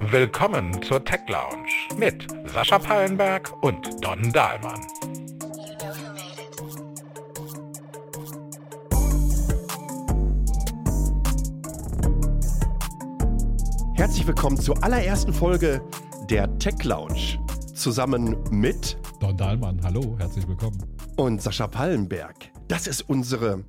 Willkommen zur Tech Lounge mit Sascha Pallenberg und Don Dahlmann. Herzlich willkommen zur allerersten Folge der Tech Lounge. Zusammen mit Don Dahlmann, hallo, herzlich willkommen. Und Sascha Pallenberg. Das ist unsere,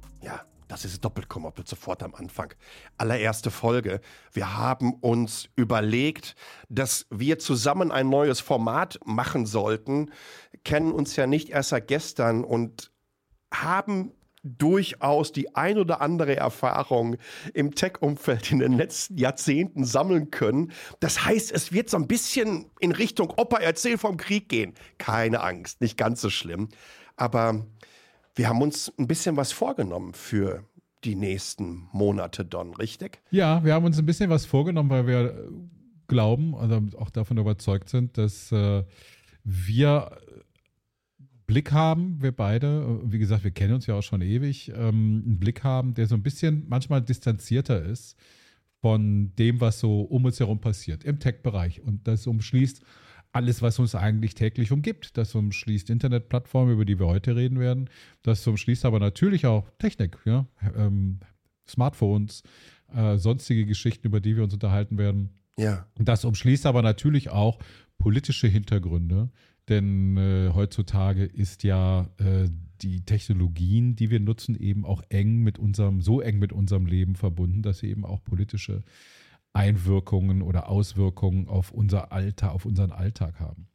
das ist Doppelkommopel sofort am Anfang. Allererste Folge. Wir haben uns überlegt, dass wir zusammen ein neues Format machen sollten, kennen uns ja nicht erst seit gestern und haben durchaus die ein oder andere Erfahrung im Tech-Umfeld in den letzten Jahrzehnten sammeln können. Das heißt, es wird so ein bisschen in Richtung Opa erzähl vom Krieg gehen. Keine Angst, nicht ganz so schlimm. Aber wir haben uns ein bisschen was vorgenommen für die nächsten Monate, Don, richtig? Ja, wir haben uns ein bisschen was vorgenommen, weil wir glauben, also auch davon überzeugt sind, dass äh, wir Blick haben, wir beide, wie gesagt, wir kennen uns ja auch schon ewig, ähm, einen Blick haben, der so ein bisschen manchmal distanzierter ist von dem, was so um uns herum passiert im Tech-Bereich. Und das umschließt alles, was uns eigentlich täglich umgibt. Das umschließt Internetplattformen, über die wir heute reden werden. Das umschließt aber natürlich auch Technik, ja? ähm, Smartphones, äh, sonstige Geschichten, über die wir uns unterhalten werden. Ja. Das umschließt aber natürlich auch politische Hintergründe, denn äh, heutzutage ist ja äh, die Technologien, die wir nutzen, eben auch eng mit unserem, so eng mit unserem Leben verbunden, dass sie eben auch politische Einwirkungen oder Auswirkungen auf unser Alter, auf unseren Alltag haben.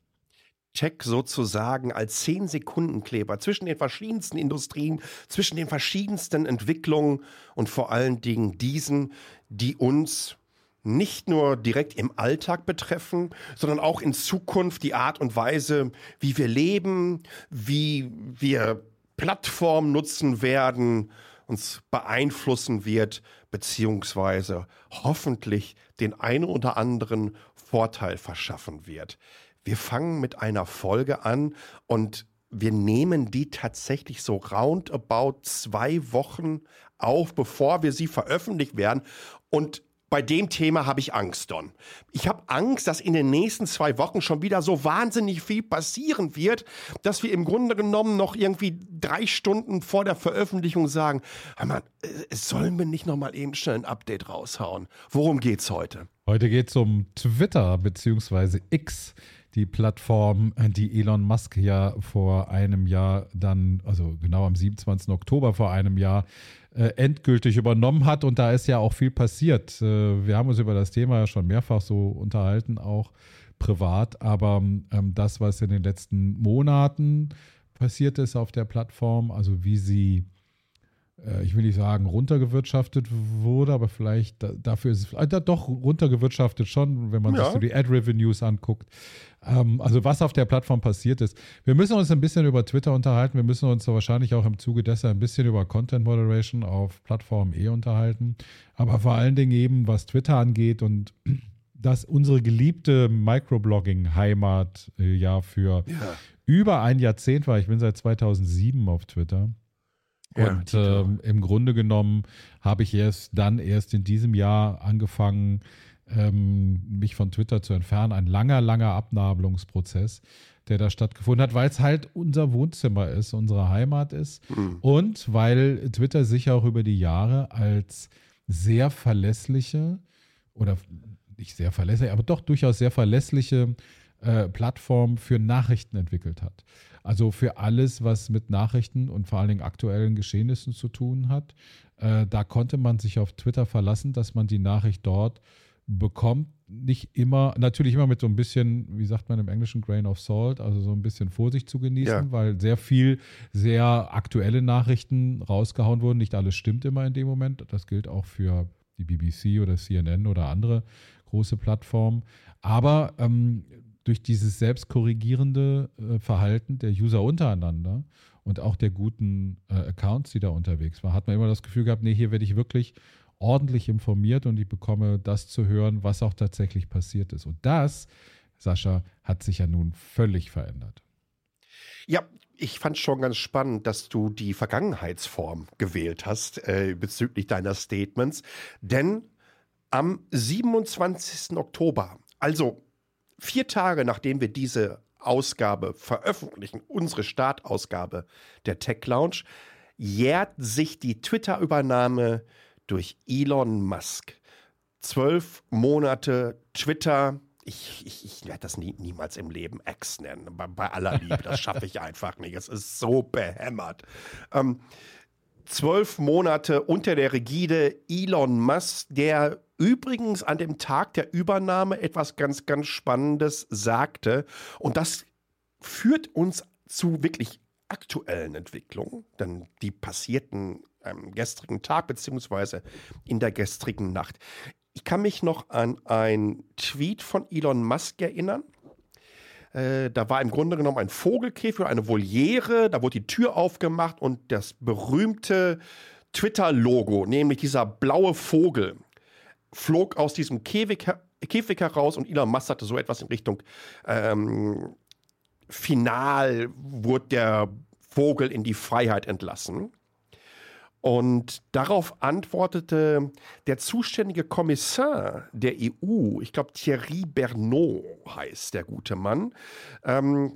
Tech sozusagen als 10-Sekunden-Kleber zwischen den verschiedensten Industrien, zwischen den verschiedensten Entwicklungen und vor allen Dingen diesen, die uns nicht nur direkt im Alltag betreffen, sondern auch in Zukunft die Art und Weise, wie wir leben, wie wir Plattformen nutzen werden, uns beeinflussen wird, beziehungsweise hoffentlich den einen oder anderen Vorteil verschaffen wird. Wir fangen mit einer Folge an und wir nehmen die tatsächlich so roundabout zwei Wochen auf, bevor wir sie veröffentlicht werden. Und bei dem Thema habe ich Angst, Don. Ich habe Angst, dass in den nächsten zwei Wochen schon wieder so wahnsinnig viel passieren wird, dass wir im Grunde genommen noch irgendwie drei Stunden vor der Veröffentlichung sagen, mal, äh, sollen wir nicht noch mal eben schnell ein Update raushauen? Worum geht's heute? Heute geht es um Twitter bzw. X die Plattform, die Elon Musk ja vor einem Jahr dann, also genau am 27. Oktober vor einem Jahr, äh, endgültig übernommen hat. Und da ist ja auch viel passiert. Äh, wir haben uns über das Thema ja schon mehrfach so unterhalten, auch privat. Aber ähm, das, was in den letzten Monaten passiert ist auf der Plattform, also wie sie äh, ich will nicht sagen, runtergewirtschaftet wurde, aber vielleicht dafür ist es äh, doch runtergewirtschaftet schon, wenn man ja. sich so die Ad-Revenues anguckt. Ähm, also was auf der Plattform passiert ist. Wir müssen uns ein bisschen über Twitter unterhalten. Wir müssen uns wahrscheinlich auch im Zuge dessen ein bisschen über Content Moderation auf Plattform E unterhalten. Aber vor allen Dingen eben, was Twitter angeht und dass unsere geliebte Microblogging-Heimat äh, ja für ja. über ein Jahrzehnt war. Ich bin seit 2007 auf Twitter. Und ja, ähm, im Grunde genommen habe ich erst dann erst in diesem Jahr angefangen, ähm, mich von Twitter zu entfernen. Ein langer, langer Abnabelungsprozess, der da stattgefunden hat, weil es halt unser Wohnzimmer ist, unsere Heimat ist. Mhm. Und weil Twitter sich auch über die Jahre als sehr verlässliche oder nicht sehr verlässlich, aber doch durchaus sehr verlässliche äh, Plattform für Nachrichten entwickelt hat. Also für alles, was mit Nachrichten und vor allen Dingen aktuellen Geschehnissen zu tun hat. Äh, da konnte man sich auf Twitter verlassen, dass man die Nachricht dort bekommt. Nicht immer, natürlich immer mit so ein bisschen, wie sagt man im Englischen, Grain of Salt, also so ein bisschen Vorsicht zu genießen, ja. weil sehr viel, sehr aktuelle Nachrichten rausgehauen wurden. Nicht alles stimmt immer in dem Moment. Das gilt auch für die BBC oder CNN oder andere große Plattformen. Aber ähm, durch dieses selbstkorrigierende äh, Verhalten der User untereinander und auch der guten äh, Accounts, die da unterwegs waren, hat man immer das Gefühl gehabt, nee, hier werde ich wirklich ordentlich informiert und ich bekomme das zu hören, was auch tatsächlich passiert ist. Und das, Sascha, hat sich ja nun völlig verändert. Ja, ich fand schon ganz spannend, dass du die Vergangenheitsform gewählt hast äh, bezüglich deiner Statements. Denn am 27. Oktober, also vier Tage nachdem wir diese Ausgabe veröffentlichen, unsere Startausgabe der Tech Lounge, jährt sich die Twitter-Übernahme durch Elon Musk. Zwölf Monate Twitter. Ich, ich, ich werde das nie, niemals im Leben X nennen. Bei, bei aller Liebe, das schaffe ich einfach nicht. Es ist so behämmert. Ähm, zwölf Monate unter der Rigide Elon Musk, der übrigens an dem Tag der Übernahme etwas ganz, ganz Spannendes sagte. Und das führt uns zu wirklich aktuellen Entwicklungen, denn die passierten am gestrigen Tag beziehungsweise in der gestrigen Nacht. Ich kann mich noch an einen Tweet von Elon Musk erinnern. Äh, da war im Grunde genommen ein Vogelkäfig, eine Voliere, da wurde die Tür aufgemacht und das berühmte Twitter-Logo, nämlich dieser blaue Vogel, flog aus diesem Käfig, Käfig heraus und Elon Musk hatte so etwas in Richtung ähm, Final wurde der Vogel in die Freiheit entlassen. Und darauf antwortete der zuständige Kommissar der EU, ich glaube Thierry Bernot heißt der gute Mann, ähm,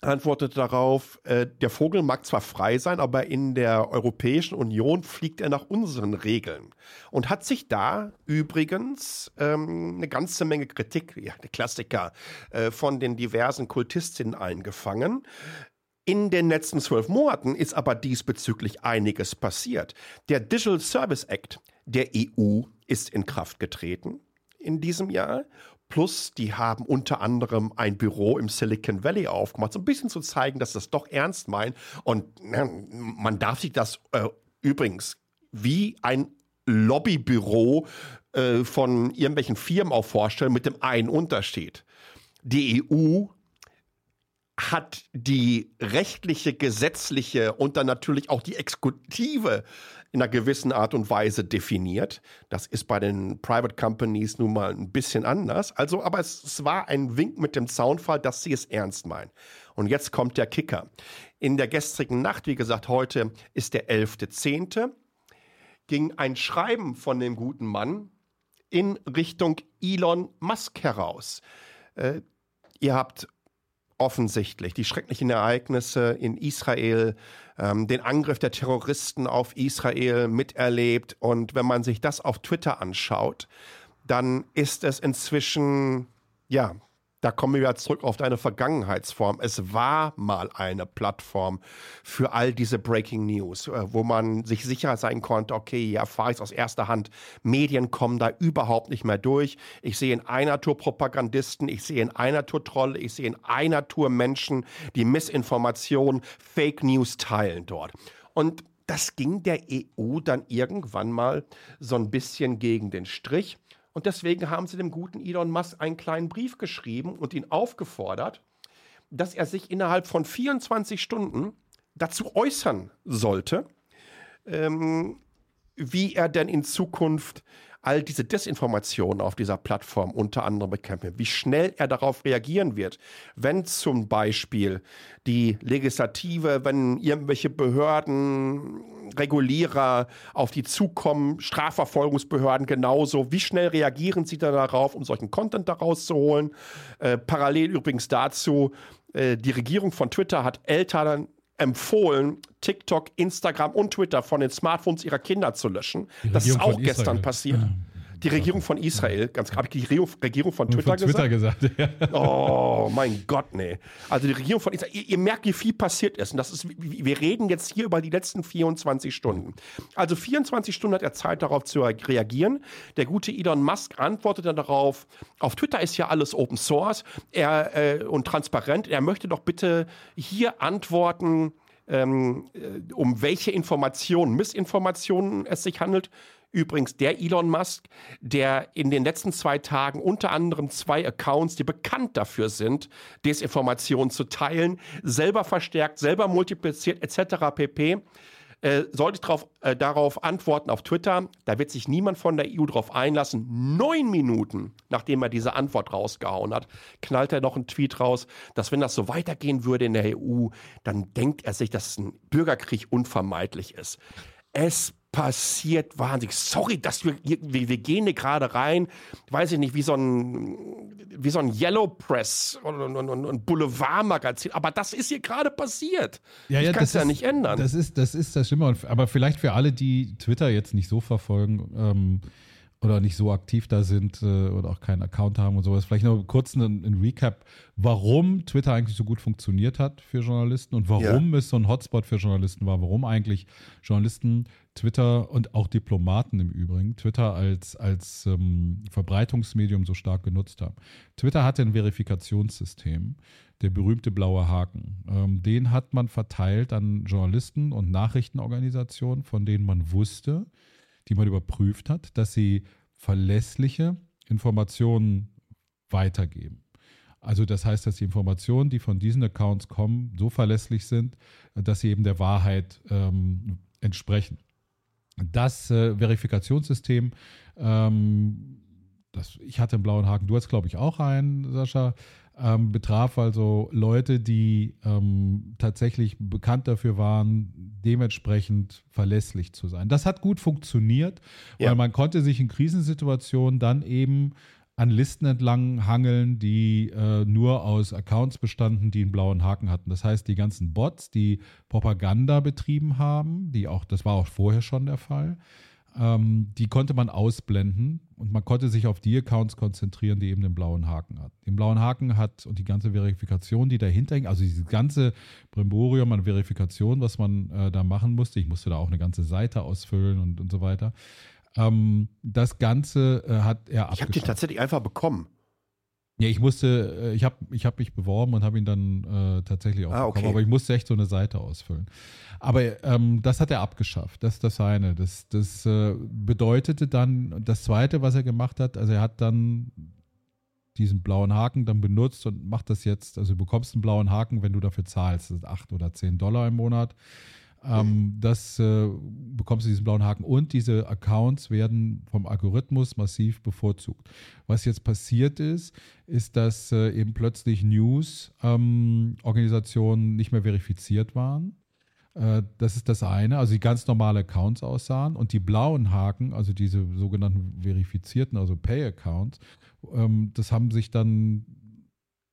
antwortete darauf, äh, der Vogel mag zwar frei sein, aber in der Europäischen Union fliegt er nach unseren Regeln. Und hat sich da übrigens ähm, eine ganze Menge Kritik, ja, der Klassiker, äh, von den diversen Kultistinnen eingefangen. In den letzten zwölf Monaten ist aber diesbezüglich einiges passiert. Der Digital Service Act der EU ist in Kraft getreten in diesem Jahr. Plus, die haben unter anderem ein Büro im Silicon Valley aufgemacht, so ein bisschen zu zeigen, dass das doch ernst meinen. Und man darf sich das äh, übrigens wie ein Lobbybüro äh, von irgendwelchen Firmen auch vorstellen, mit dem einen Unterschied. Die EU hat die rechtliche, gesetzliche und dann natürlich auch die Exekutive in einer gewissen Art und Weise definiert. Das ist bei den Private Companies nun mal ein bisschen anders. Also, aber es, es war ein Wink mit dem Zaunfall, dass sie es ernst meinen. Und jetzt kommt der Kicker. In der gestrigen Nacht, wie gesagt, heute ist der 11.10., ging ein Schreiben von dem guten Mann in Richtung Elon Musk heraus. Äh, ihr habt offensichtlich. Die schrecklichen Ereignisse in Israel, ähm, den Angriff der Terroristen auf Israel miterlebt. Und wenn man sich das auf Twitter anschaut, dann ist es inzwischen, ja, da kommen wir wieder zurück auf deine Vergangenheitsform. Es war mal eine Plattform für all diese Breaking News, äh, wo man sich sicher sein konnte, okay, ja, erfahre ich es aus erster Hand. Medien kommen da überhaupt nicht mehr durch. Ich sehe in einer Tour Propagandisten, ich sehe in einer Tour Trolle, ich sehe in einer Tour Menschen, die Missinformation, Fake News teilen dort. Und das ging der EU dann irgendwann mal so ein bisschen gegen den Strich. Und deswegen haben sie dem guten Elon Musk einen kleinen Brief geschrieben und ihn aufgefordert, dass er sich innerhalb von 24 Stunden dazu äußern sollte, ähm, wie er denn in Zukunft all diese Desinformationen auf dieser Plattform unter anderem bekämpfen, wie schnell er darauf reagieren wird, wenn zum Beispiel die Legislative, wenn irgendwelche Behörden, Regulierer auf die zukommen, Strafverfolgungsbehörden genauso, wie schnell reagieren sie da darauf, um solchen Content daraus zu holen. Äh, parallel übrigens dazu, äh, die Regierung von Twitter hat Eltern empfohlen, TikTok, Instagram und Twitter von den Smartphones ihrer Kinder zu löschen. Das ist auch gestern passiert. Ja. Die Regierung von Israel, ganz klar, habe ich die Regierung von Twitter, von Twitter gesagt? gesagt Oh mein Gott, nee. Also die Regierung von Israel, ihr, ihr, merkt, wie viel passiert ist. Und das ist, wir reden jetzt hier über die letzten 24 Stunden. Also 24 Stunden hat er Zeit, darauf zu reagieren. Der gute Elon Musk antwortet dann darauf, auf Twitter ist ja alles Open Source er, äh, und transparent. Er möchte doch bitte hier antworten, ähm, äh, um welche Informationen, Missinformationen es sich handelt Übrigens der Elon Musk, der in den letzten zwei Tagen unter anderem zwei Accounts, die bekannt dafür sind, Desinformationen zu teilen, selber verstärkt, selber multipliziert etc. pp. äh, sollte drauf, äh, darauf antworten auf Twitter. Da wird sich niemand von der EU drauf einlassen. Neun Minuten, nachdem er diese Antwort rausgehauen hat, knallt er noch einen Tweet raus, dass wenn das so weitergehen würde in der EU, dann denkt er sich, dass ein Bürgerkrieg unvermeidlich ist. Es passiert wahnsinnig. Sorry, dass wir, wir, wir gehen hier gerade rein, weiß ich nicht, wie so ein, wie so ein Yellow Press und, und, und, Boulevardmagazin. Aber das ist hier gerade passiert. Ja, ja, ich kann es ja nicht ändern. Das ist, das ist das Schlimme. Aber vielleicht für alle, die Twitter jetzt nicht so verfolgen, ähm, oder nicht so aktiv da sind äh, oder auch keinen Account haben und sowas. Vielleicht noch kurz ein, ein, Recap, warum Twitter eigentlich so gut funktioniert hat für Journalisten und warum ja. es so ein Hotspot für Journalisten war, warum eigentlich Journalisten Twitter und auch Diplomaten im Übrigen Twitter als, als ähm, Verbreitungsmedium so stark genutzt haben. Twitter hatte ein Verifikationssystem, der berühmte blaue Haken. Ähm, den hat man verteilt an Journalisten und Nachrichtenorganisationen, von denen man wusste, die man überprüft hat, dass sie verlässliche Informationen weitergeben. Also das heißt, dass die Informationen, die von diesen Accounts kommen, so verlässlich sind, dass sie eben der Wahrheit ähm, entsprechen. Das äh, Verifikationssystem, ähm, das, ich hatte einen blauen Haken, du hast glaube ich auch einen, Sascha, ähm, betraf also Leute, die ähm, tatsächlich bekannt dafür waren, dementsprechend verlässlich zu sein. Das hat gut funktioniert, ja. weil man konnte sich in Krisensituationen dann eben an Listen entlang hangeln, die äh, nur aus Accounts bestanden, die einen blauen Haken hatten. Das heißt, die ganzen Bots, die Propaganda betrieben haben, die auch, das war auch vorher schon der Fall, ähm, die konnte man ausblenden und man konnte sich auf die Accounts konzentrieren, die eben den blauen Haken hat. Den blauen Haken hat und die ganze Verifikation, die dahinter hing, also dieses ganze Brimborium an Verifikation, was man äh, da machen musste, ich musste da auch eine ganze Seite ausfüllen und, und so weiter. Ähm, das Ganze äh, hat er Ich habe den tatsächlich einfach bekommen. Ja, ich musste, äh, ich habe ich hab mich beworben und habe ihn dann äh, tatsächlich auch ah, bekommen, aber ich musste echt so eine Seite ausfüllen. Aber ähm, das hat er abgeschafft, das ist das eine. Das, das äh, bedeutete dann, das zweite, was er gemacht hat, also er hat dann diesen blauen Haken dann benutzt und macht das jetzt, also du bekommst einen blauen Haken, wenn du dafür zahlst, das ist 8 oder 10 Dollar im Monat. Ähm, das äh, bekommst du diesen blauen Haken und diese Accounts werden vom Algorithmus massiv bevorzugt. Was jetzt passiert ist, ist, dass äh, eben plötzlich News-Organisationen ähm, nicht mehr verifiziert waren. Äh, das ist das eine, also die ganz normale Accounts aussahen und die blauen Haken, also diese sogenannten verifizierten, also Pay-Accounts, ähm, das haben sich dann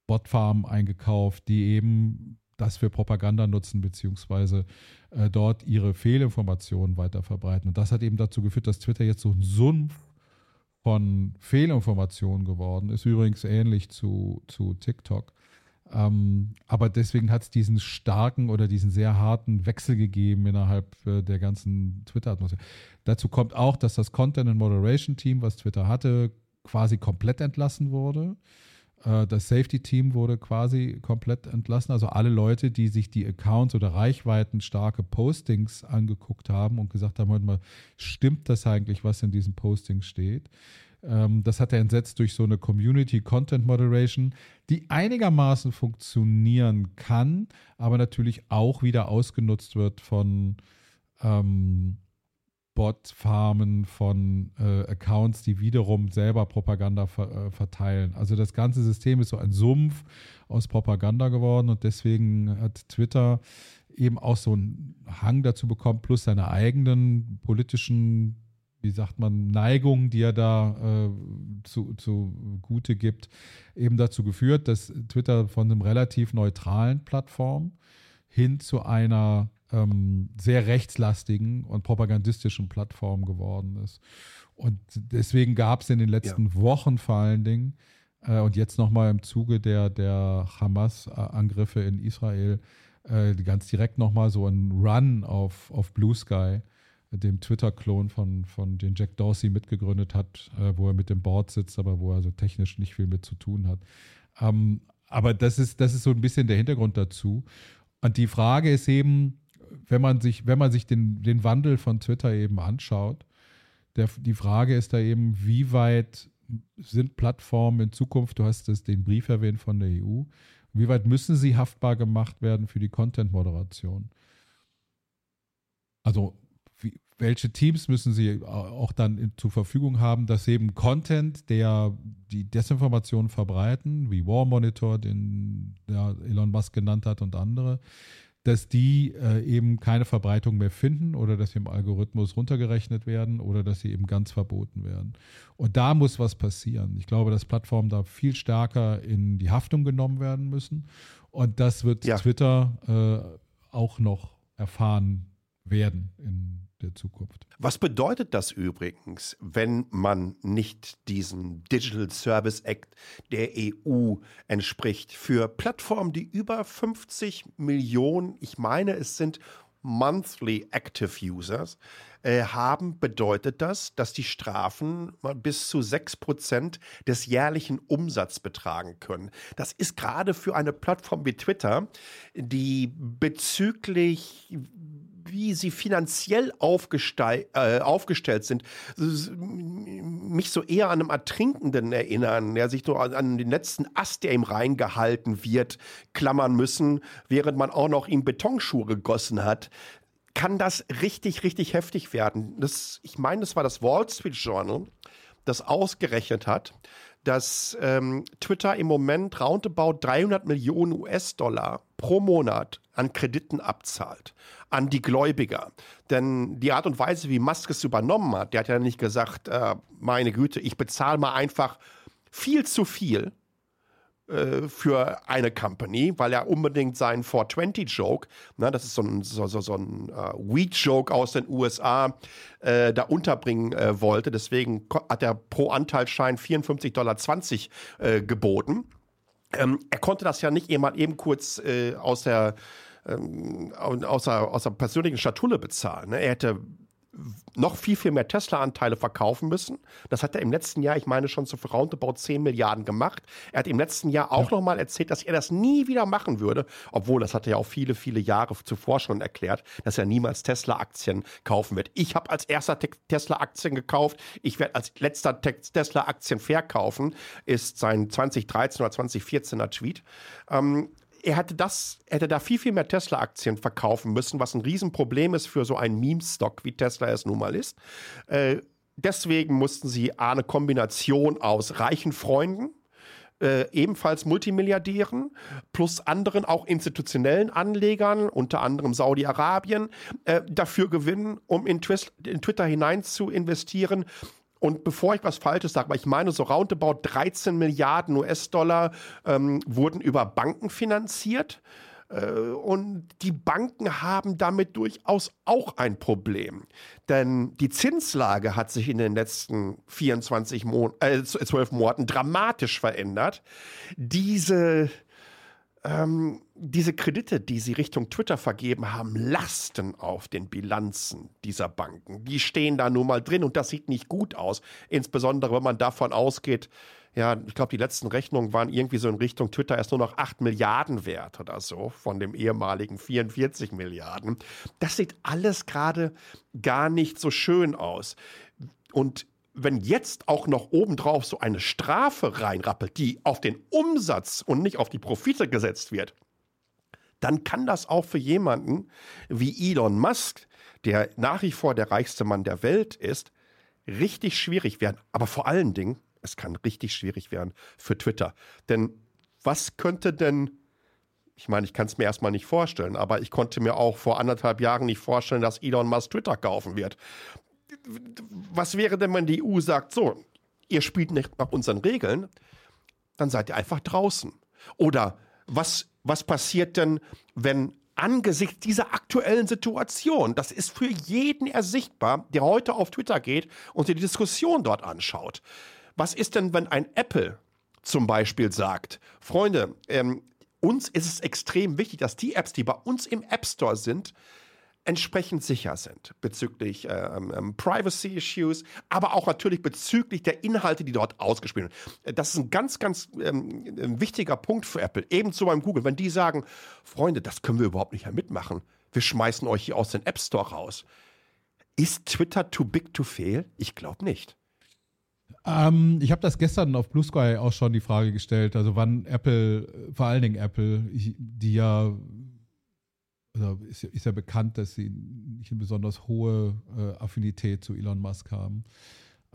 Botfarmen eingekauft, die eben das für Propaganda nutzen, beziehungsweise äh, dort ihre Fehlinformationen weiter verbreiten. Und das hat eben dazu geführt, dass Twitter jetzt so ein Sumpf von Fehlinformationen geworden ist. Übrigens ähnlich zu, zu TikTok. Ähm, aber deswegen hat es diesen starken oder diesen sehr harten Wechsel gegeben innerhalb äh, der ganzen Twitter-Atmosphäre. Dazu kommt auch, dass das Content and Moderation Team, was Twitter hatte, quasi komplett entlassen wurde. Äh, das Safety-Team wurde quasi komplett entlassen. Also alle Leute, die sich die Accounts oder Reichweiten starke Postings angeguckt haben und gesagt haben, mal, stimmt das eigentlich, was in diesen Postings steht? Ähm, das hat er entsetzt durch so eine Community Content Moderation, die einigermaßen funktionieren kann, aber natürlich auch wieder ausgenutzt wird von ähm, Bot-Farmen von äh, Accounts, die wiederum selber Propaganda ver äh, verteilen. Also das ganze System ist so ein Sumpf aus Propaganda geworden und deswegen hat Twitter eben auch so einen Hang dazu bekommen, plus seine eigenen politischen, wie sagt man, Neigungen, die er da äh, zu, zu Gute gibt, eben dazu geführt, dass Twitter von einem relativ neutralen Plattform hin zu einer ähm, sehr rechtslastigen und propagandistischen Plattform geworden ist. Und deswegen gab es in den letzten ja. Wochen vor allen Dingen äh, und jetzt nochmal im Zuge der, der Hamas-Angriffe in Israel äh, ganz direkt nochmal so ein Run auf, auf Blue Sky, dem Twitter-Klon von, von den Jack Dorsey mitgegründet hat, äh, wo er mit dem Board sitzt, aber wo er so technisch nicht viel mit zu tun hat. Ähm, aber das ist, das ist so ein bisschen der Hintergrund dazu. Und die Frage ist eben, wenn man sich, wenn man sich den, den Wandel von Twitter eben anschaut, der, die Frage ist da eben, wie weit sind Plattformen in Zukunft, du hast es den Brief erwähnt von der EU, wie weit müssen sie haftbar gemacht werden für die Content-Moderation? also wie, welche Teams müssen sie auch dann in, zur Verfügung haben, dass eben Content, der die Desinformation verbreiten, wie War Monitor, den Elon Musk genannt hat und andere, dass die äh, eben keine Verbreitung mehr finden oder dass sie im Algorithmus runtergerechnet werden oder dass sie eben ganz verboten werden. Und da muss was passieren. Ich glaube, dass Plattformen da viel stärker in die Haftung genommen werden müssen. Und das wird ja. Twitter äh, auch noch erfahren werden in der Zukunft. Was bedeutet das übrigens, wenn man nicht diesem Digital Service Act der EU entspricht für Plattformen, die über 50 Millionen, ich meine, es sind Monthly Active Users äh, haben, bedeutet das, dass die Strafen bis zu 6% des jährlichen Umsatzes betragen können. Das ist gerade für eine Plattform wie Twitter, die bezüglich wie sie finanziell äh, aufgestellt sind, mich so eher an einem Ertrinkenden erinnern, der sich nur an den letzten Ast, der ihm reingehalten wird, klammern müssen, während man auch noch ihm Betonschuhe gegossen hat. Kann das richtig, richtig heftig werden. Das, ich meine, das war das Wall Street Journal, das ausgerechnet hat, dass ähm, Twitter im Moment roundabout 300 Millionen US-Dollar pro Monat an Krediten abzahlt, an die Gläubiger. Denn die Art und Weise, wie Musk es übernommen hat, der hat ja nicht gesagt, äh, meine Güte, ich bezahle mal einfach viel zu viel äh, für eine Company, weil er unbedingt seinen 420-Joke, ne, das ist so ein, so, so, so ein uh, Weed-Joke aus den USA, äh, da unterbringen äh, wollte. Deswegen hat er pro Anteilsschein 54,20 Dollar äh, geboten. Ähm, er konnte das ja nicht mal eben kurz äh, aus der ähm, aus, der, aus der persönlichen Schatulle bezahlen. Ne? Er hätte noch viel, viel mehr Tesla-Anteile verkaufen müssen. Das hat er im letzten Jahr, ich meine, schon zu roundabout 10 Milliarden gemacht. Er hat im letzten Jahr auch ja. nochmal erzählt, dass er das nie wieder machen würde, obwohl das hat er ja auch viele, viele Jahre zuvor schon erklärt, dass er niemals Tesla-Aktien kaufen wird. Ich habe als erster Tesla-Aktien gekauft, ich werde als letzter Tesla-Aktien verkaufen, ist sein 2013 oder 2014er Tweet. Ähm, er hätte das, hätte da viel, viel mehr Tesla-Aktien verkaufen müssen, was ein Riesenproblem ist für so einen Meme-Stock, wie Tesla es nun mal ist. Äh, deswegen mussten sie eine Kombination aus reichen Freunden, äh, ebenfalls Multimilliardären, plus anderen auch institutionellen Anlegern, unter anderem Saudi-Arabien, äh, dafür gewinnen, um in, in Twitter hinein zu investieren. Und bevor ich was Falsches sage, weil ich meine, so roundabout 13 Milliarden US-Dollar ähm, wurden über Banken finanziert. Äh, und die Banken haben damit durchaus auch ein Problem. Denn die Zinslage hat sich in den letzten 24 Mon äh, 12 Monaten dramatisch verändert. Diese ähm, diese Kredite, die sie Richtung Twitter vergeben haben, lasten auf den Bilanzen dieser Banken. Die stehen da nun mal drin und das sieht nicht gut aus. Insbesondere, wenn man davon ausgeht, ja, ich glaube, die letzten Rechnungen waren irgendwie so in Richtung Twitter erst nur noch 8 Milliarden wert oder so von dem ehemaligen 44 Milliarden. Das sieht alles gerade gar nicht so schön aus. Und wenn jetzt auch noch obendrauf so eine Strafe reinrappelt, die auf den Umsatz und nicht auf die Profite gesetzt wird, dann kann das auch für jemanden wie Elon Musk, der nach wie vor der reichste Mann der Welt ist, richtig schwierig werden. Aber vor allen Dingen, es kann richtig schwierig werden für Twitter. Denn was könnte denn, ich meine, ich kann es mir erstmal nicht vorstellen, aber ich konnte mir auch vor anderthalb Jahren nicht vorstellen, dass Elon Musk Twitter kaufen wird was wäre denn, wenn die EU sagt, so, ihr spielt nicht nach unseren Regeln, dann seid ihr einfach draußen. Oder was, was passiert denn, wenn angesichts dieser aktuellen Situation, das ist für jeden ersichtbar, der heute auf Twitter geht und sich die Diskussion dort anschaut. Was ist denn, wenn ein Apple zum Beispiel sagt, Freunde, ähm, uns ist es extrem wichtig, dass die Apps, die bei uns im App Store sind, entsprechend sicher sind bezüglich ähm, ähm, Privacy-Issues, aber auch natürlich bezüglich der Inhalte, die dort ausgespielt werden. Das ist ein ganz, ganz ähm, wichtiger Punkt für Apple, ebenso beim Google. Wenn die sagen, Freunde, das können wir überhaupt nicht mehr mitmachen, wir schmeißen euch hier aus dem App Store raus. Ist Twitter too big to fail? Ich glaube nicht. Ähm, ich habe das gestern auf Blue Sky auch schon die Frage gestellt, also wann Apple, vor allen Dingen Apple, die ja also ist, ist, ja bekannt, dass sie nicht eine besonders hohe äh, Affinität zu Elon Musk haben.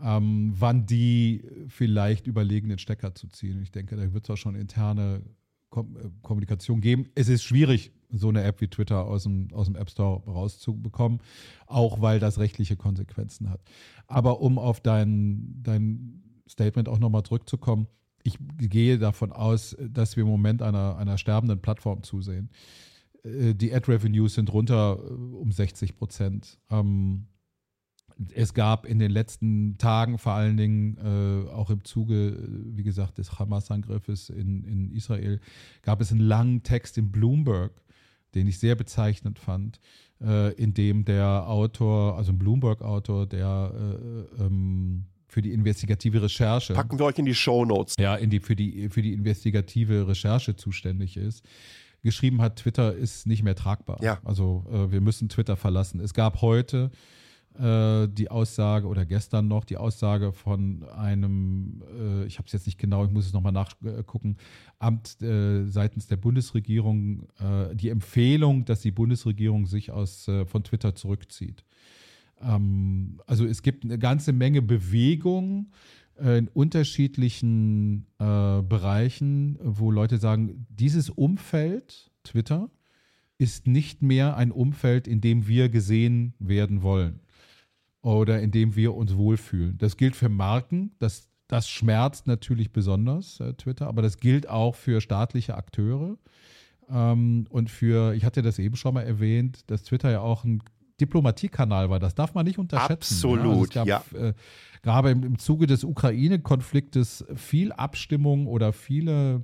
Ähm, wann die vielleicht überlegen, den Stecker zu ziehen. Ich denke, da wird es auch schon interne Kom äh, Kommunikation geben. Es ist schwierig, so eine App wie Twitter aus dem, aus dem App Store rauszubekommen, auch weil das rechtliche Konsequenzen hat. Aber um auf dein, dein Statement auch nochmal zurückzukommen, ich gehe davon aus, dass wir im Moment einer, einer sterbenden Plattform zusehen. Äh, die Ad-Revenues sind runter äh, um 60 Prozent. Ähm, es gab in den letzten Tagen vor allen Dingen äh, auch im Zuge, wie gesagt, des Hamas-Angriffes in, in Israel, gab es einen langen Text in Bloomberg, den ich sehr bezeichnend fand, äh, in dem der Autor, also ein Bloomberg-Autor, der äh, ähm, für die investigative Recherche. Packen wir euch in die Show Notes. Ja, in die, für, die, für die investigative Recherche zuständig ist, geschrieben hat, Twitter ist nicht mehr tragbar. Ja. Also äh, wir müssen Twitter verlassen. Es gab heute äh, die Aussage oder gestern noch die Aussage von einem, äh, ich habe es jetzt nicht genau, ich muss es nochmal nachgucken, Amt äh, seitens der Bundesregierung, äh, die Empfehlung, dass die Bundesregierung sich aus, äh, von Twitter zurückzieht. Ähm, also es gibt eine ganze Menge Bewegung in unterschiedlichen äh, Bereichen, wo Leute sagen, dieses Umfeld, Twitter, ist nicht mehr ein Umfeld, in dem wir gesehen werden wollen oder in dem wir uns wohlfühlen. Das gilt für Marken, das, das schmerzt natürlich besonders, äh, Twitter, aber das gilt auch für staatliche Akteure. Ähm, und für, ich hatte das eben schon mal erwähnt, dass Twitter ja auch ein Diplomatiekanal war. Das darf man nicht unterschätzen. Absolut, ja. Also gab, ja. Äh, gerade im, im Zuge des Ukraine-Konfliktes viel Abstimmung oder viele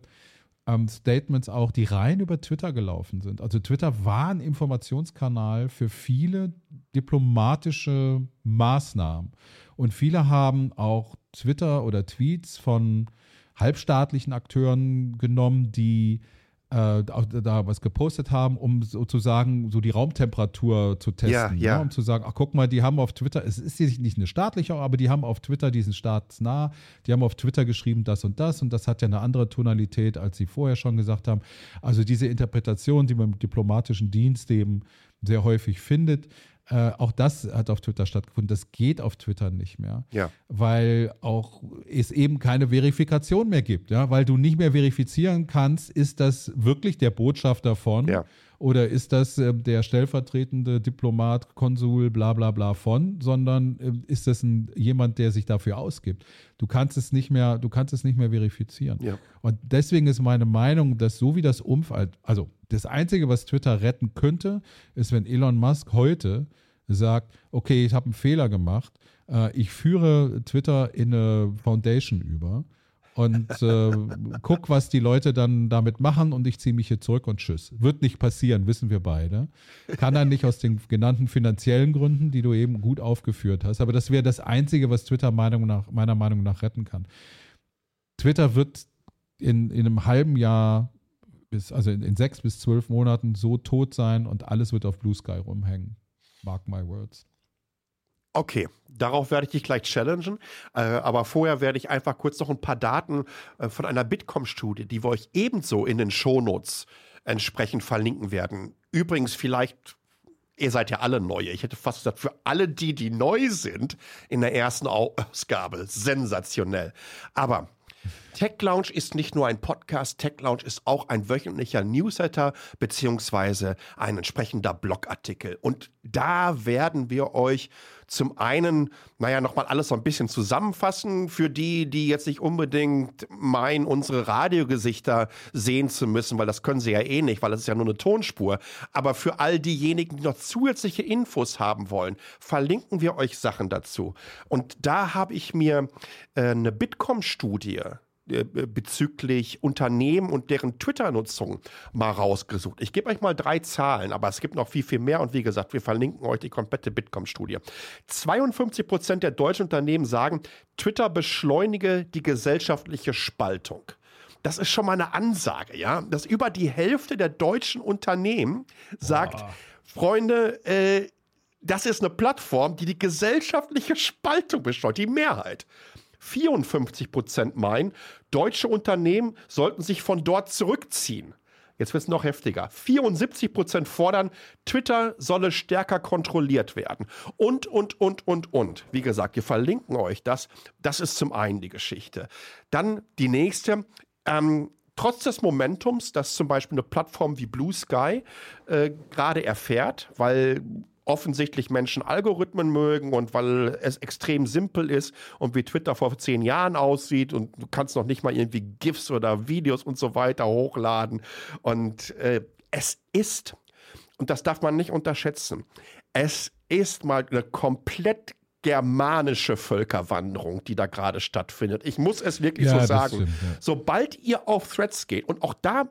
ähm, Statements auch, die rein über Twitter gelaufen sind. Also Twitter war ein Informationskanal für viele diplomatische Maßnahmen. Und viele haben auch Twitter oder Tweets von halbstaatlichen Akteuren genommen, die äh, da was gepostet haben, um sozusagen so die Raumtemperatur zu testen. Ja, ja. Ne? Um zu sagen, ach guck mal, die haben auf Twitter, es ist nicht eine staatliche, aber die haben auf Twitter diesen staatsnah, die haben auf Twitter geschrieben das und das und das hat ja eine andere Tonalität, als sie vorher schon gesagt haben. Also diese Interpretation, die man im diplomatischen Dienst eben sehr häufig findet, äh, auch das hat auf Twitter stattgefunden. Das geht auf Twitter nicht mehr, ja. weil auch es eben keine Verifikation mehr gibt. Ja? Weil du nicht mehr verifizieren kannst, ist das wirklich der Botschafter von ja. Oder ist das äh, der stellvertretende Diplomat, Konsul, bla bla bla von, sondern äh, ist das ein, jemand, der sich dafür ausgibt. Du kannst es nicht mehr, du kannst es nicht mehr verifizieren. Ja. Und deswegen ist meine Meinung, dass so wie das Umfeld, also das Einzige, was Twitter retten könnte, ist, wenn Elon Musk heute sagt, okay, ich habe einen Fehler gemacht, äh, ich führe Twitter in eine Foundation über und äh, guck, was die Leute dann damit machen und ich ziehe mich hier zurück und tschüss. Wird nicht passieren, wissen wir beide. Kann er nicht aus den genannten finanziellen Gründen, die du eben gut aufgeführt hast. Aber das wäre das Einzige, was Twitter Meinung nach, meiner Meinung nach retten kann. Twitter wird in, in einem halben Jahr bis, also in, in sechs bis zwölf Monaten so tot sein und alles wird auf Blue Sky rumhängen. Mark my words. Okay, darauf werde ich dich gleich challengen. Äh, aber vorher werde ich einfach kurz noch ein paar Daten äh, von einer Bitkom-Studie, die wir euch ebenso in den Shownotes entsprechend verlinken werden. Übrigens, vielleicht, ihr seid ja alle neue. Ich hätte fast gesagt, für alle die, die neu sind in der ersten Ausgabe, sensationell. Aber Tech Lounge ist nicht nur ein Podcast, Tech Lounge ist auch ein wöchentlicher Newsletter beziehungsweise ein entsprechender Blogartikel. Und da werden wir euch zum einen, naja, nochmal alles so ein bisschen zusammenfassen für die, die jetzt nicht unbedingt meinen, unsere Radiogesichter sehen zu müssen, weil das können sie ja eh nicht, weil das ist ja nur eine Tonspur. Aber für all diejenigen, die noch zusätzliche Infos haben wollen, verlinken wir euch Sachen dazu. Und da habe ich mir äh, eine Bitkom-Studie bezüglich Unternehmen und deren Twitter-Nutzung mal rausgesucht. Ich gebe euch mal drei Zahlen, aber es gibt noch viel, viel mehr und wie gesagt, wir verlinken euch die komplette Bitkom-Studie. 52 Prozent der deutschen Unternehmen sagen, Twitter beschleunige die gesellschaftliche Spaltung. Das ist schon mal eine Ansage, ja, dass über die Hälfte der deutschen Unternehmen sagt, Boah. Freunde, äh, das ist eine Plattform, die die gesellschaftliche Spaltung beschleunigt, die Mehrheit. 54 Prozent meinen, deutsche Unternehmen sollten sich von dort zurückziehen. jetzt wird es noch heftiger. 74 Prozent fordern, Twitter solle stärker kontrolliert werden. Und, und, und, und, und. Wie gesagt, wir verlinken euch das. Das ist zum einen die Geschichte. Dann die nächste. Ähm, trotz des Momentums, das zum Beispiel eine Plattform wie Blue Sky äh, gerade erfährt, weil offensichtlich Menschen Algorithmen mögen und weil es extrem simpel ist und wie Twitter vor zehn Jahren aussieht und du kannst noch nicht mal irgendwie GIFs oder Videos und so weiter hochladen. Und äh, es ist, und das darf man nicht unterschätzen, es ist mal eine komplett germanische Völkerwanderung, die da gerade stattfindet. Ich muss es wirklich ja, so sagen. Stimmt, ja. Sobald ihr auf Threads geht, und auch da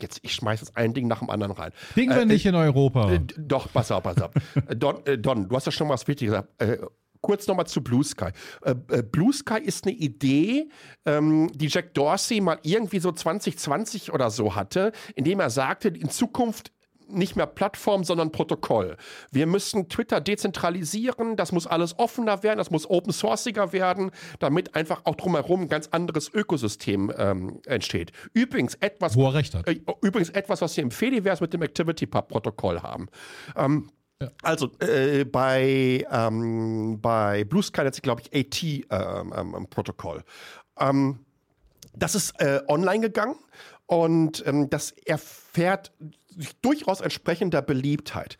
jetzt, ich schmeiße jetzt ein Ding nach dem anderen rein. Ding wir äh, nicht in Europa. Äh, doch, pass auf, pass auf. Äh, Don, äh, Don, du hast ja schon was Wichtiges gesagt. Äh, kurz nochmal zu Blue Sky. Äh, Blue Sky ist eine Idee, ähm, die Jack Dorsey mal irgendwie so 2020 oder so hatte, indem er sagte, in Zukunft nicht mehr Plattform, sondern Protokoll. Wir müssen Twitter dezentralisieren, das muss alles offener werden, das muss open sourciger werden, damit einfach auch drumherum ein ganz anderes Ökosystem ähm, entsteht. Übrigens etwas, wo er recht hat. Äh, übrigens etwas, was wir im Fediverse mit dem ActivityPub-Protokoll haben. Ähm, ja. Also äh, bei, ähm, bei Blue Sky hat sich, glaube ich, AT-Protokoll. Ähm, ähm, ähm, das ist äh, online gegangen und das erfährt durchaus entsprechender Beliebtheit.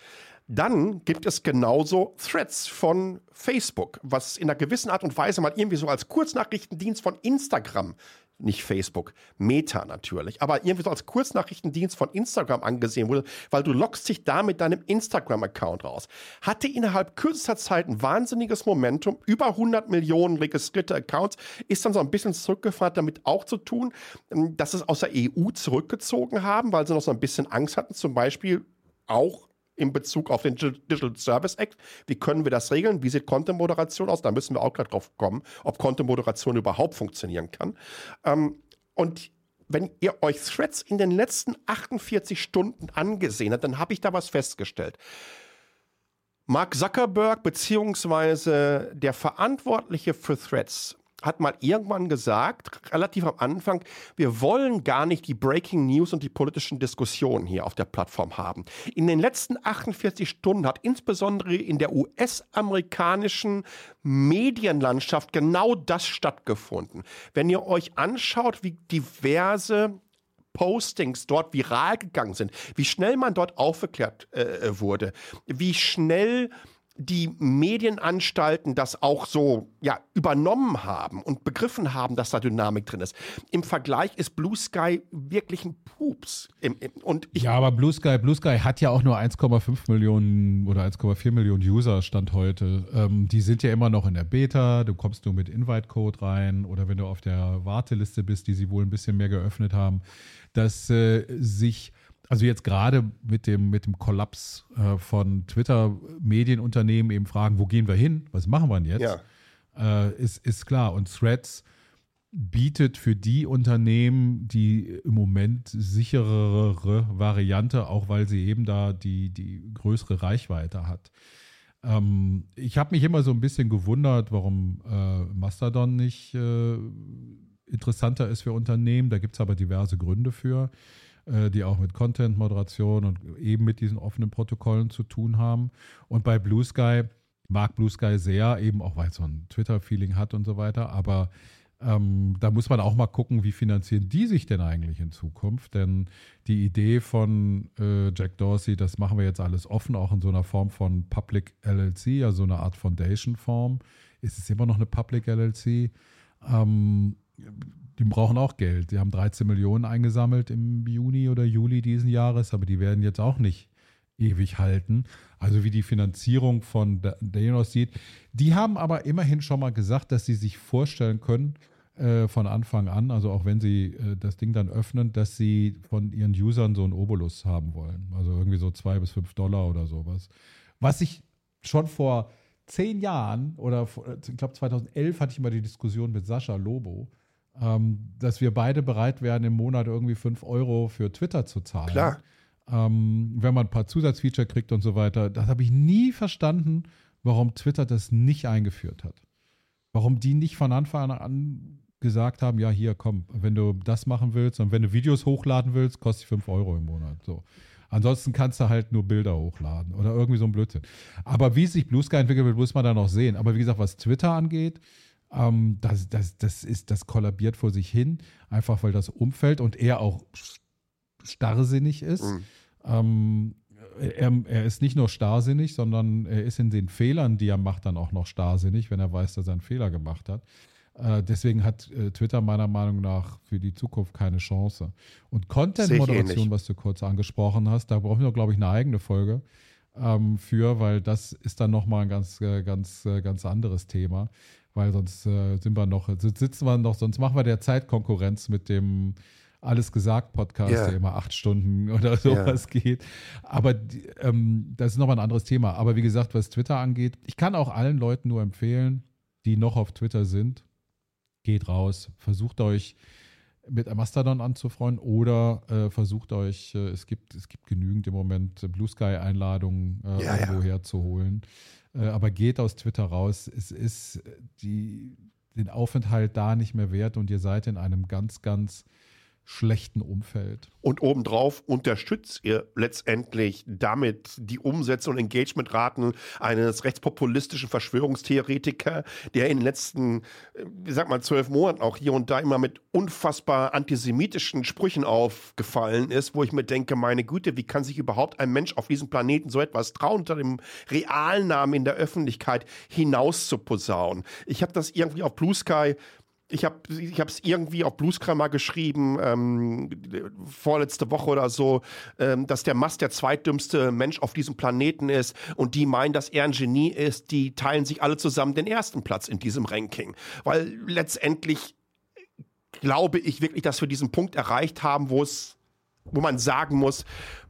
Dann gibt es genauso Threads von Facebook, was in einer gewissen Art und Weise mal irgendwie so als Kurznachrichtendienst von Instagram nicht Facebook, Meta natürlich, aber irgendwie so als Kurznachrichtendienst von Instagram angesehen wurde, weil du lockst dich da mit deinem Instagram-Account raus. Hatte innerhalb kürzester Zeit ein wahnsinniges Momentum, über 100 Millionen registrierte Accounts, ist dann so ein bisschen zurückgefahren, damit auch zu tun, ähm, dass es aus der EU zurückgezogen haben, weil sie noch so ein bisschen Angst hatten, zum Beispiel auch in Bezug auf den Digital Service Act. Wie können wir das regeln? Wie sieht Content-Moderation aus? Da müssen wir auch gerade drauf kommen, ob Content-Moderation überhaupt funktionieren kann. Ähm, und wenn ihr euch Threads in den letzten 48 Stunden angesehen habt, dann habe ich da was festgestellt. Mark Zuckerberg beziehungsweise der Verantwortliche für Threads hat mal irgendwann gesagt, relativ am Anfang, wir wollen gar nicht die Breaking News und die politischen Diskussionen hier auf der Plattform haben. In den letzten 48 Stunden hat insbesondere in der US-amerikanischen Medienlandschaft genau das stattgefunden. Wenn ihr euch anschaut, wie diverse Postings dort viral gegangen sind, wie schnell man dort aufgeklärt äh, wurde, wie schnell die Medienanstalten das auch so ja, übernommen haben und begriffen haben, dass da Dynamik drin ist. Im Vergleich ist Blue Sky wirklich ein Pups. Im, im, und ja, aber Blue Sky, Blue Sky hat ja auch nur 1,5 Millionen oder 1,4 Millionen User Stand heute. Ähm, die sind ja immer noch in der Beta. Du kommst nur mit Invite-Code rein oder wenn du auf der Warteliste bist, die sie wohl ein bisschen mehr geöffnet haben, dass äh, sich also jetzt gerade mit dem, mit dem Kollaps äh, von Twitter-Medienunternehmen eben fragen, wo gehen wir hin? Was machen wir denn jetzt? Ja. Äh, ist, ist klar. Und Threads bietet für die Unternehmen die im Moment sicherere Variante, auch weil sie eben da die, die größere Reichweite hat. Ähm, ich habe mich immer so ein bisschen gewundert, warum äh, Mastodon nicht äh, interessanter ist für Unternehmen. Da gibt es aber diverse Gründe für. Äh, die auch mit Content-Moderation und eben mit diesen offenen Protokollen zu tun haben. Und bei Blue Sky mag Blue Sky sehr, eben auch weil es so ein Twitter-Feeling hat und so weiter. Aber ähm, da muss man auch mal gucken, wie finanzieren die sich denn eigentlich in Zukunft? Denn die Idee von äh, Jack Dorsey, das machen wir jetzt alles offen, auch in so einer Form von Public LLC, also eine Art Foundation-Form. Ist es immer noch eine Public LLC? Ähm, die brauchen auch Geld. Die haben 13 Millionen eingesammelt im Juni oder Juli diesen Jahres, aber die werden jetzt auch nicht ewig halten. Also wie die Finanzierung von Danos sieht. Die haben aber immerhin schon mal gesagt, dass sie sich vorstellen können, äh, von Anfang an, also auch wenn sie äh, das Ding dann öffnen, dass sie von ihren Usern so einen Obolus haben wollen. Also irgendwie so zwei bis fünf Dollar oder sowas. Was ich schon vor zehn Jahren oder vor, ich glaube 2011 hatte ich mal die Diskussion mit Sascha Lobo, ähm, dass wir beide bereit wären, im Monat irgendwie 5 Euro für Twitter zu zahlen. Klar. Ähm, wenn man ein paar Zusatzfeature kriegt und so weiter. Das habe ich nie verstanden, warum Twitter das nicht eingeführt hat. Warum die nicht von Anfang an gesagt haben, ja, hier, komm, wenn du das machen willst und wenn du Videos hochladen willst, kostet 5 Euro im Monat. So. Ansonsten kannst du halt nur Bilder hochladen oder irgendwie so ein Blödsinn. Aber wie sich Blue Sky entwickelt wird, muss man dann noch sehen. Aber wie gesagt, was Twitter angeht, ähm, das, das, das, ist, das kollabiert vor sich hin, einfach weil das Umfeld und er auch starrsinnig ist. Mhm. Ähm, er, er, ist nicht nur starrsinnig, sondern er ist in den Fehlern, die er macht, dann auch noch starrsinnig, wenn er weiß, dass er einen Fehler gemacht hat. Äh, deswegen hat äh, Twitter meiner Meinung nach für die Zukunft keine Chance. Und Content-Moderation, was du kurz angesprochen hast, da brauchen wir, glaube ich, eine eigene Folge ähm, für, weil das ist dann nochmal ein ganz, äh, ganz, äh, ganz anderes Thema. Weil sonst äh, sind wir noch, sitzen wir noch, sonst machen wir der Zeitkonkurrenz mit dem alles gesagt Podcast, yeah. der immer acht Stunden oder sowas yeah. geht. Aber ähm, das ist nochmal ein anderes Thema. Aber wie gesagt, was Twitter angeht, ich kann auch allen Leuten nur empfehlen, die noch auf Twitter sind, geht raus, versucht euch mit Mastodon anzufreuen oder äh, versucht euch, äh, es, gibt, es gibt genügend im Moment Blue Sky-Einladungen äh, ja, irgendwo ja. herzuholen. Äh, aber geht aus Twitter raus. Es ist die, den Aufenthalt da nicht mehr wert und ihr seid in einem ganz, ganz schlechten Umfeld. Und obendrauf unterstützt ihr letztendlich damit die Umsetzung und Engagementraten eines rechtspopulistischen Verschwörungstheoretikers, der in den letzten, wie sagt man, zwölf Monaten auch hier und da immer mit unfassbar antisemitischen Sprüchen aufgefallen ist, wo ich mir denke, meine Güte, wie kann sich überhaupt ein Mensch auf diesem Planeten so etwas trauen, unter dem realen Namen in der Öffentlichkeit hinaus zu posaunen? Ich habe das irgendwie auf Blue Sky ich habe ich es irgendwie auf Bluescrammer geschrieben, ähm, vorletzte Woche oder so, ähm, dass der Mast der zweitdümmste Mensch auf diesem Planeten ist und die meinen, dass er ein Genie ist, die teilen sich alle zusammen den ersten Platz in diesem Ranking. Weil letztendlich glaube ich wirklich, dass wir diesen Punkt erreicht haben, wo es wo man sagen muss,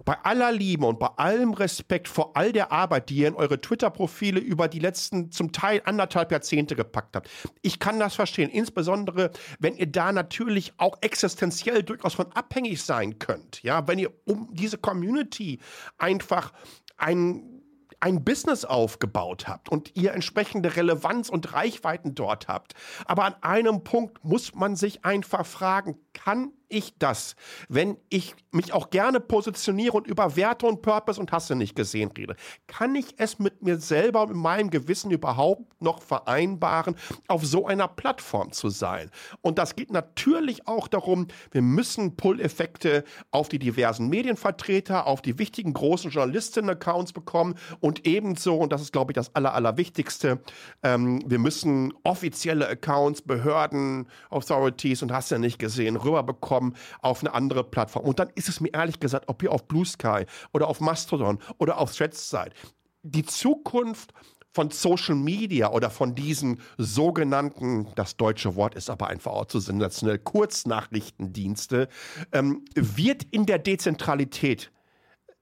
bei aller Liebe und bei allem Respekt vor all der Arbeit, die ihr in eure Twitter-Profile über die letzten zum Teil anderthalb Jahrzehnte gepackt habt. Ich kann das verstehen, insbesondere wenn ihr da natürlich auch existenziell durchaus von abhängig sein könnt. Ja, wenn ihr um diese Community einfach ein ein Business aufgebaut habt und ihr entsprechende Relevanz und Reichweiten dort habt. Aber an einem Punkt muss man sich einfach fragen, kann ich das, wenn ich mich auch gerne positioniere und über Werte und Purpose und Hasse nicht gesehen rede? Kann ich es mit mir selber und mit meinem Gewissen überhaupt noch vereinbaren, auf so einer Plattform zu sein? Und das geht natürlich auch darum, wir müssen Pull-Effekte auf die diversen Medienvertreter, auf die wichtigen großen Journalistinnen-Accounts bekommen und ebenso, und das ist, glaube ich, das Aller, Allerwichtigste, ähm, wir müssen offizielle Accounts, Behörden, Authorities und hast ja nicht gesehen, rüberbekommen auf eine andere Plattform. Und dann ist es mir ehrlich gesagt, ob ihr auf Blue Sky oder auf Mastodon oder auf Threads seid, die Zukunft von Social Media oder von diesen sogenannten, das deutsche Wort ist aber einfach auch zu sensationell, Kurznachrichtendienste, ähm, wird in der Dezentralität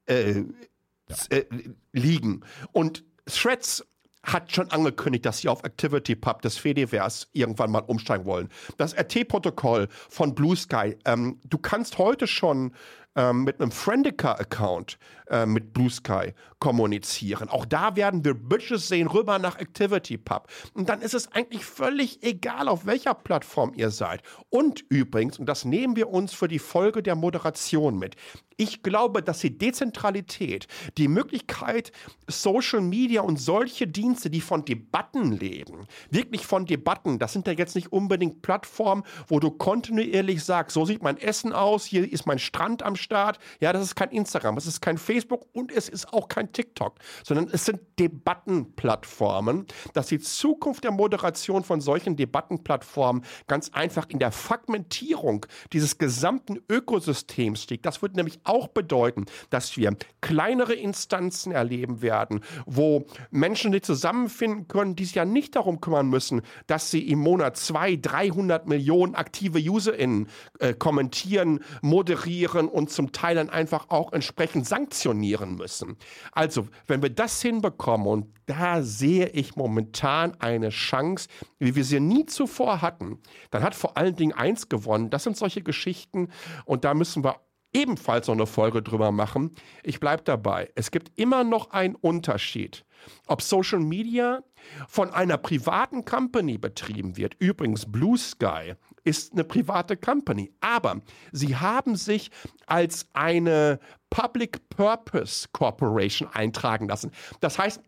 äh, ja. äh, liegen. Und Threads hat schon angekündigt, dass sie auf ActivityPub des Fediverse irgendwann mal umsteigen wollen. Das RT-Protokoll von Blue Sky, ähm, du kannst heute schon ähm, mit einem Friendica-Account äh, mit Blue Sky kommunizieren. Auch da werden wir Bridges sehen rüber nach ActivityPub. Und dann ist es eigentlich völlig egal, auf welcher Plattform ihr seid. Und übrigens, und das nehmen wir uns für die Folge der Moderation mit, ich glaube, dass die Dezentralität, die Möglichkeit, Social Media und solche Dienste, die von Debatten leben, wirklich von Debatten, das sind ja jetzt nicht unbedingt Plattformen, wo du kontinuierlich sagst, so sieht mein Essen aus, hier ist mein Strand am Start. Ja, das ist kein Instagram, es ist kein Facebook und es ist auch kein TikTok, sondern es sind Debattenplattformen, dass die Zukunft der Moderation von solchen Debattenplattformen ganz einfach in der Fragmentierung dieses gesamten Ökosystems liegt. Das wird nämlich auch bedeuten, dass wir kleinere Instanzen erleben werden, wo Menschen sich zusammenfinden können, die sich ja nicht darum kümmern müssen, dass sie im Monat 200, 300 Millionen aktive UserInnen äh, kommentieren, moderieren und zum Teil dann einfach auch entsprechend sanktionieren müssen. Also, wenn wir das hinbekommen, und da sehe ich momentan eine Chance, wie wir sie nie zuvor hatten, dann hat vor allen Dingen eins gewonnen. Das sind solche Geschichten und da müssen wir ebenfalls noch eine Folge drüber machen. Ich bleibe dabei. Es gibt immer noch einen Unterschied, ob Social Media von einer privaten Company betrieben wird. Übrigens, Blue Sky ist eine private Company, aber sie haben sich als eine Public Purpose Corporation eintragen lassen. Das heißt,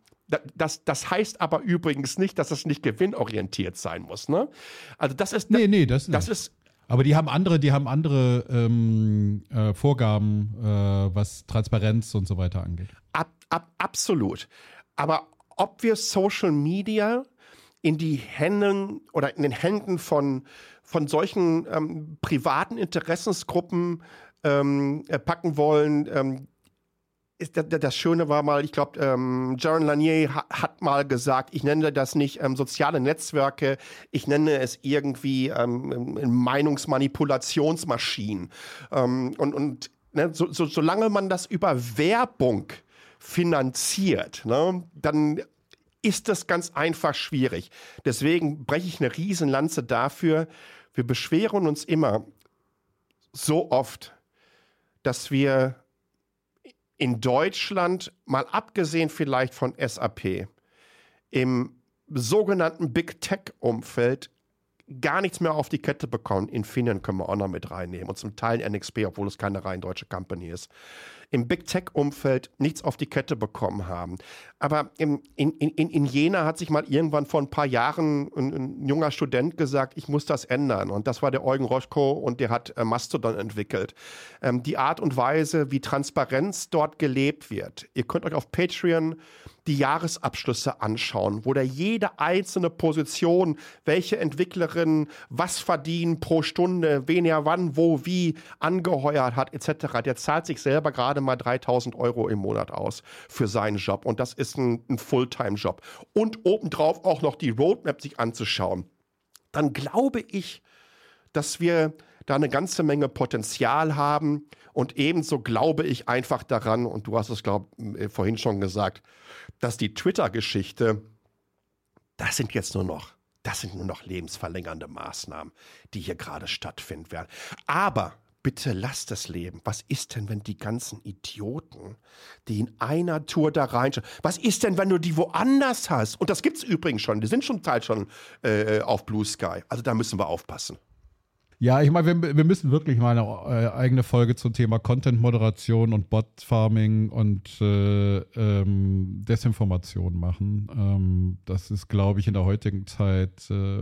das, das heißt aber übrigens nicht, dass es nicht gewinnorientiert sein muss. Ne? Also das ist. Nee, nee, das, das ist. Aber die haben andere, die haben andere ähm, äh, Vorgaben, äh, was Transparenz und so weiter angeht. Ab, ab, absolut. Aber ob wir Social Media in die Händen oder in den Händen von, von solchen ähm, privaten Interessensgruppen ähm, äh, packen wollen, ähm, ist, das Schöne war mal, ich glaube, ähm, Jaron Lanier ha, hat mal gesagt, ich nenne das nicht ähm, soziale Netzwerke, ich nenne es irgendwie ähm, Meinungsmanipulationsmaschinen. Ähm, und und ne, so, so, solange man das über Werbung finanziert, ne, dann ist das ganz einfach schwierig. Deswegen breche ich eine Riesenlanze dafür. Wir beschweren uns immer so oft, dass wir in Deutschland, mal abgesehen vielleicht von SAP, im sogenannten Big Tech-Umfeld gar nichts mehr auf die Kette bekommen. Infineon können wir auch noch mit reinnehmen und zum Teil NXP, obwohl es keine rein deutsche Company ist im Big Tech-Umfeld nichts auf die Kette bekommen haben. Aber im, in, in, in Jena hat sich mal irgendwann vor ein paar Jahren ein, ein, junger Student gesagt, ich muss das ändern. Und das war der Eugen Roschko und der hat äh, Mastodon entwickelt. Ähm, die Art und Weise, wie Transparenz dort gelebt wird. Ihr könnt euch auf Patreon die Jahresabschlüsse anschauen, wo da jede einzelne Position, welche Entwicklerin was verdienen pro Stunde, wen er wann, wo, wie angeheuert hat, etc. Der zahlt sich selber gerade mal 3000 Euro im Monat aus für seinen Job. Und das ist ein, ein Fulltime-Job. Und obendrauf auch noch die Roadmap sich anzuschauen. Dann glaube ich, dass wir da eine ganze Menge Potenzial haben. Und ebenso glaube ich einfach daran, und du hast es, glaube ich, äh, vorhin schon gesagt, dass die Twitter-Geschichte, das sind jetzt nur noch, das sind nur noch lebensverlängernde Maßnahmen, die hier gerade stattfinden werden. Aber bitte lasst es leben. Was ist denn, wenn die ganzen Idioten, die in einer Tour da reinschauen, was ist denn, wenn du die woanders hast? Und das gibt es übrigens schon, die sind schon Teil schon äh, auf Blue Sky. Also da müssen wir aufpassen. Ja, ich meine, wir, wir, müssen wirklich mal eine äh, eigene Folge zum Thema Content-Moderation und Bot-Farming und äh, ähm, Desinformation machen. Ähm, das ist, glaube ich, in der heutigen Zeit äh,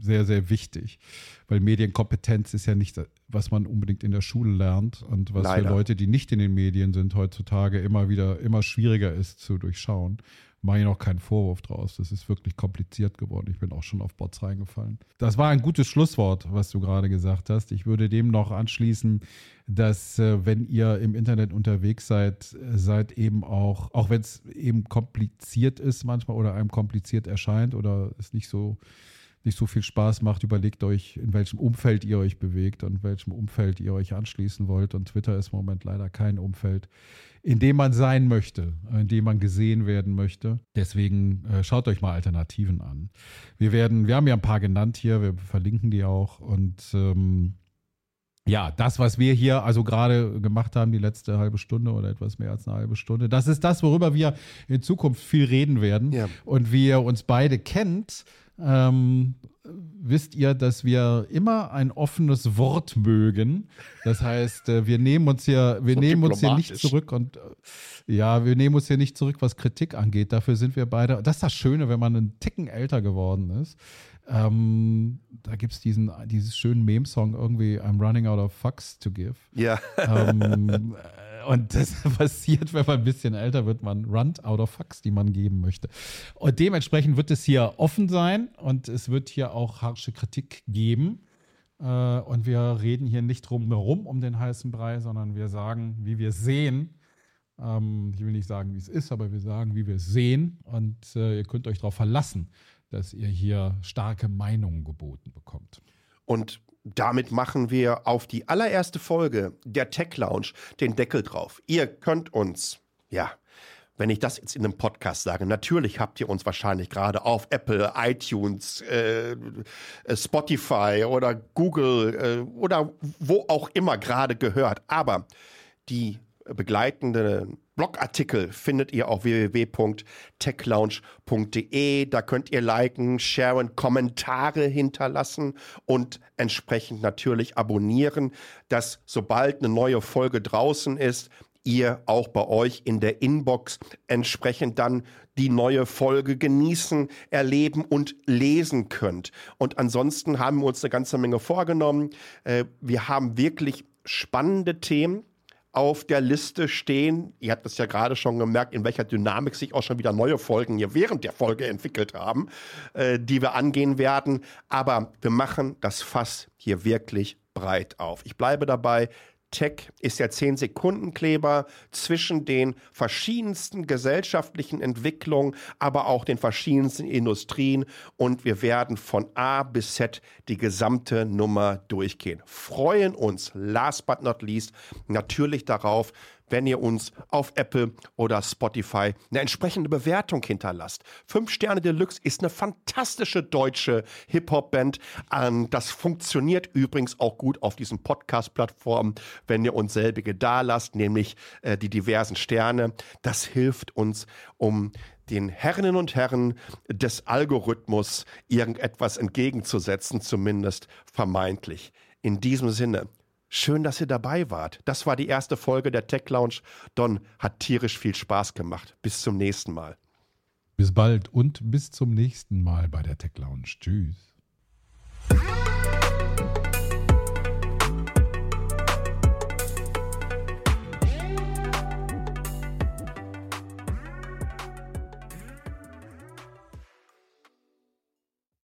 sehr, sehr wichtig, weil Medienkompetenz ist ja nicht, was man unbedingt in der Schule lernt und was Leider. für Leute, die nicht in den Medien sind, heutzutage immer wieder immer schwieriger ist zu durchschauen mache ich noch keinen Vorwurf draus. Das ist wirklich kompliziert geworden. Ich bin auch schon auf Bots reingefallen. Das war ein gutes Schlusswort, was du gerade gesagt hast. Ich würde dem noch anschließen, dass äh, wenn ihr im Internet unterwegs seid, seid eben auch, auch wenn es eben kompliziert ist manchmal oder einem kompliziert erscheint oder es nicht so nicht so viel Spaß macht, überlegt euch, in welchem Umfeld ihr euch bewegt und in welchem Umfeld ihr euch anschließen wollt. Und Twitter ist im Moment leider kein Umfeld, in dem man sein möchte, in dem man gesehen werden möchte. Deswegen äh, schaut euch mal Alternativen an. Wir werden, wir haben ja ein paar genannt hier, wir verlinken die auch und ähm, ja, das, was wir hier also gerade gemacht haben, die letzte halbe Stunde oder etwas mehr als eine halbe Stunde, das ist das, worüber wir in Zukunft viel reden werden. Ja. Und wie ihr uns beide kennt, ähm, wisst ihr, dass wir immer ein offenes Wort mögen. Das heißt, äh, wir nehmen uns hier, wir so nehmen uns hier nicht zurück und äh, ja, wir nehmen uns hier nicht zurück, was Kritik angeht. Dafür sind wir beide. Das ist das Schöne, wenn man einen Ticken älter geworden ist. Ähm, da gibt es diesen dieses schönen Meme-Song irgendwie I'm running out of fucks to give. Ja. Ähm, und das passiert, wenn man ein bisschen älter wird, man runt out of fucks, die man geben möchte. Und dementsprechend wird es hier offen sein und es wird hier auch harsche Kritik geben. Äh, und wir reden hier nicht drum herum um den heißen Brei, sondern wir sagen, wie wir sehen. Ähm, ich will nicht sagen, wie es ist, aber wir sagen, wie wir sehen. Und äh, ihr könnt euch darauf verlassen, dass ihr hier starke Meinungen geboten bekommt. Und damit machen wir auf die allererste Folge der Tech Lounge den Deckel drauf. Ihr könnt uns, ja, wenn ich das jetzt in einem Podcast sage, natürlich habt ihr uns wahrscheinlich gerade auf Apple, iTunes, äh, äh Spotify oder Google äh, oder wo auch immer gerade gehört. Aber die begleitenden Blogartikel findet ihr auf www.techlounge.de. Da könnt ihr liken, sharen, Kommentare hinterlassen und entsprechend natürlich abonnieren, dass sobald eine neue Folge draußen ist, ihr auch bei euch in der Inbox entsprechend dann die neue Folge genießen, erleben und lesen könnt. Und ansonsten haben wir uns eine ganze Menge vorgenommen. Äh, wir haben wirklich spannende Themen auf der Liste stehen. Ihr habt es ja gerade schon gemerkt, in welcher Dynamik sich auch schon wieder neue Folgen hier während der Folge entwickelt haben, äh, die wir angehen werden. Aber wir machen das Fass hier wirklich breit auf. Ich bleibe dabei, Tech ist der 10-Sekunden-Kleber zwischen den verschiedensten gesellschaftlichen Entwicklungen, aber auch den verschiedensten Industrien. Und wir werden von A bis Z die gesamte Nummer durchgehen. Freuen uns, last but not least, natürlich darauf, wenn ihr uns auf Apple oder Spotify eine entsprechende Bewertung hinterlasst. Fünf Sterne Deluxe ist eine fantastische deutsche Hip-Hop-Band. Ähm, das funktioniert übrigens auch gut auf diesen Podcast-Plattformen, wenn ihr uns selbige da lasst, nämlich äh, die diversen Sterne. Das hilft uns, um den Herrinnen und Herren des Algorithmus irgendetwas entgegenzusetzen, zumindest vermeintlich. In diesem Sinne, Schön, dass ihr dabei wart. Das war die erste Folge der Tech Lounge. Don hat tierisch viel Spaß gemacht. Bis zum nächsten Mal. Bis bald und bis zum nächsten Mal bei der Tech Lounge. Tschüss.